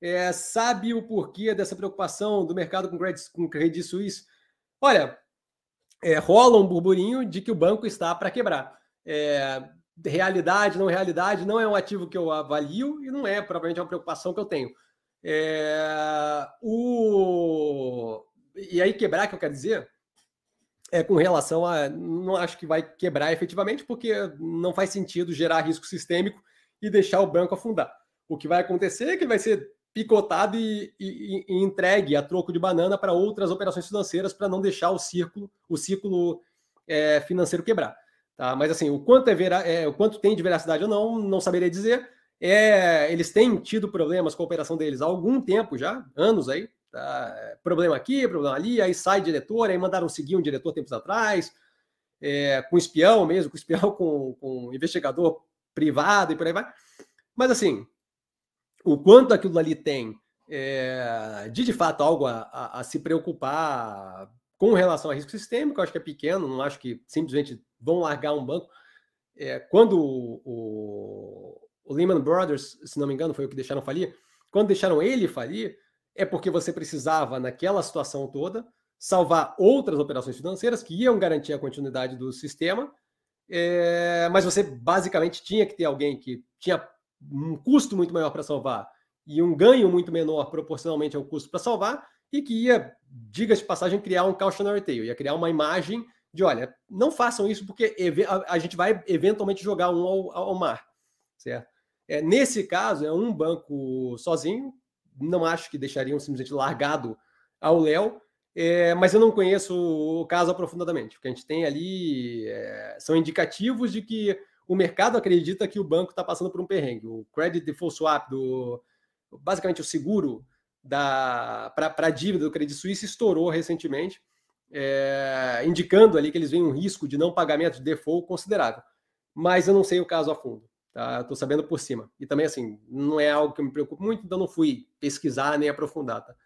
É, sabe o porquê dessa preocupação do mercado com Credit, com Credit Suisse? Olha, é, rola um burburinho de que o banco está para quebrar. É, realidade, não realidade, não é um ativo que eu avalio e não é provavelmente uma preocupação que eu tenho. É, o... E aí, quebrar, que eu quero dizer, é com relação a. Não acho que vai quebrar efetivamente, porque não faz sentido gerar risco sistêmico e deixar o banco afundar. O que vai acontecer é que vai ser picotado e, e, e entregue a troco de banana para outras operações financeiras para não deixar o círculo, o ciclo é, financeiro quebrar. Tá? Mas assim, o quanto, é, vera, é, o quanto tem de veracidade ou não, não saberia dizer. É, eles têm tido problemas com a operação deles há algum tempo já, anos aí. Tá? Problema aqui, problema ali, aí sai diretor, aí mandaram seguir um diretor tempos atrás, é, com espião mesmo, com espião com, com investigador privado e por aí vai. Mas assim, o quanto aquilo ali tem é, de de fato algo a, a, a, se preocupar com relação a risco sistêmico, acho que é pequeno, não acho que simplesmente vão largar um banco. É, quando o, o, o, Lehman Brothers, se não me engano, foi o que deixaram falir, quando deixaram ele falir, é porque você precisava, naquela situação toda, salvar outras operações financeiras que iam garantir a continuidade do sistema, é, mas você basicamente tinha que ter alguém que tinha um custo muito maior para salvar e um ganho muito menor proporcionalmente ao custo para salvar, e que ia, diga-se de passagem, criar um cautionary tale, ia criar uma imagem de, olha, não façam isso porque a, gente vai eventualmente jogar um ao, ao mar, certo? É, nesse caso, é um banco sozinho, não acho que deixariam simplesmente largado ao Léo, é, mas eu não conheço o caso aprofundadamente. O que a gente tem ali é, são indicativos de que o mercado acredita que o banco está passando por um perrengue. O credit default swap, do, basicamente o seguro para a dívida do Credit Suisse, estourou recentemente, é, indicando ali que eles veem um risco de não pagamento de default considerável. Mas eu não sei o caso a fundo. Tá? Estou sabendo por cima. E também, assim, não é algo que eu me preocupo muito, então não fui pesquisar nem aprofundar. Tá?